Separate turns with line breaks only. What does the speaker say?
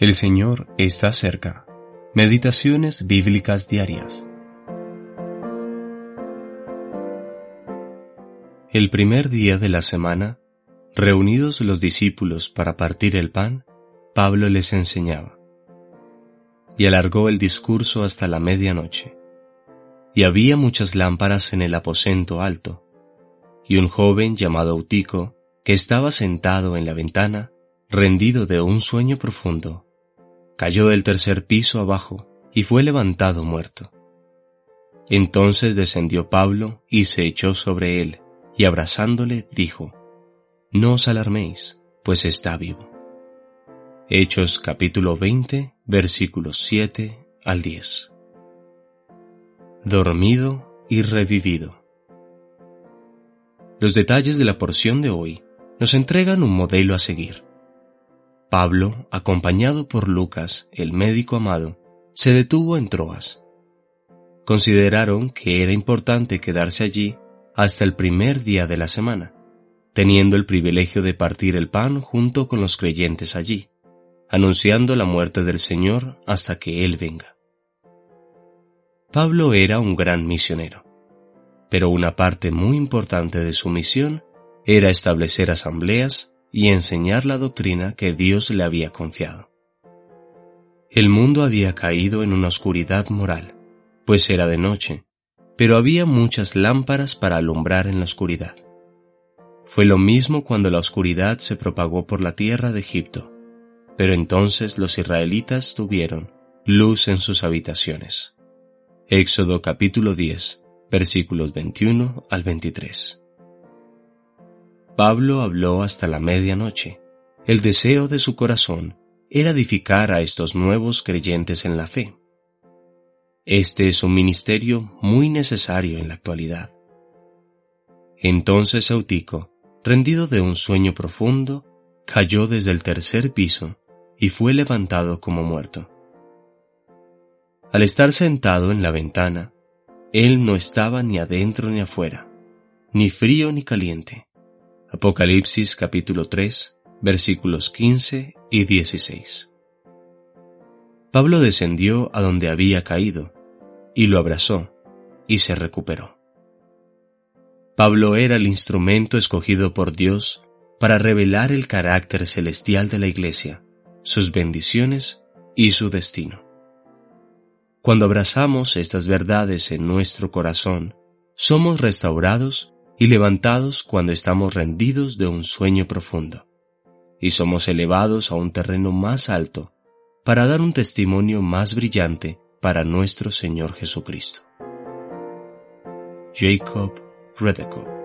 El Señor está cerca. Meditaciones bíblicas diarias. El primer día de la semana, reunidos los discípulos para partir el pan, Pablo les enseñaba. Y alargó el discurso hasta la medianoche. Y había muchas lámparas en el aposento alto, y un joven llamado Eutico, que estaba sentado en la ventana, rendido de un sueño profundo, cayó del tercer piso abajo y fue levantado muerto. Entonces descendió Pablo y se echó sobre él, y abrazándole dijo, No os alarméis, pues está vivo. Hechos capítulo 20, versículos 7 al 10. Dormido y revivido. Los detalles de la porción de hoy nos entregan un modelo a seguir. Pablo, acompañado por Lucas, el médico amado, se detuvo en Troas. Consideraron que era importante quedarse allí hasta el primer día de la semana, teniendo el privilegio de partir el pan junto con los creyentes allí, anunciando la muerte del Señor hasta que Él venga. Pablo era un gran misionero, pero una parte muy importante de su misión era establecer asambleas y enseñar la doctrina que Dios le había confiado. El mundo había caído en una oscuridad moral, pues era de noche, pero había muchas lámparas para alumbrar en la oscuridad. Fue lo mismo cuando la oscuridad se propagó por la tierra de Egipto, pero entonces los israelitas tuvieron luz en sus habitaciones. Éxodo capítulo 10, versículos 21 al 23. Pablo habló hasta la medianoche. El deseo de su corazón era edificar a estos nuevos creyentes en la fe. Este es un ministerio muy necesario en la actualidad. Entonces Eutico, rendido de un sueño profundo, cayó desde el tercer piso y fue levantado como muerto. Al estar sentado en la ventana, él no estaba ni adentro ni afuera, ni frío ni caliente Apocalipsis capítulo 3, versículos 15 y 16. Pablo descendió a donde había caído, y lo abrazó, y se recuperó. Pablo era el instrumento escogido por Dios para revelar el carácter celestial de la Iglesia, sus bendiciones y su destino. Cuando abrazamos estas verdades en nuestro corazón, somos restaurados y levantados cuando estamos rendidos de un sueño profundo, y somos elevados a un terreno más alto para dar un testimonio más brillante para nuestro Señor Jesucristo. Jacob Redekop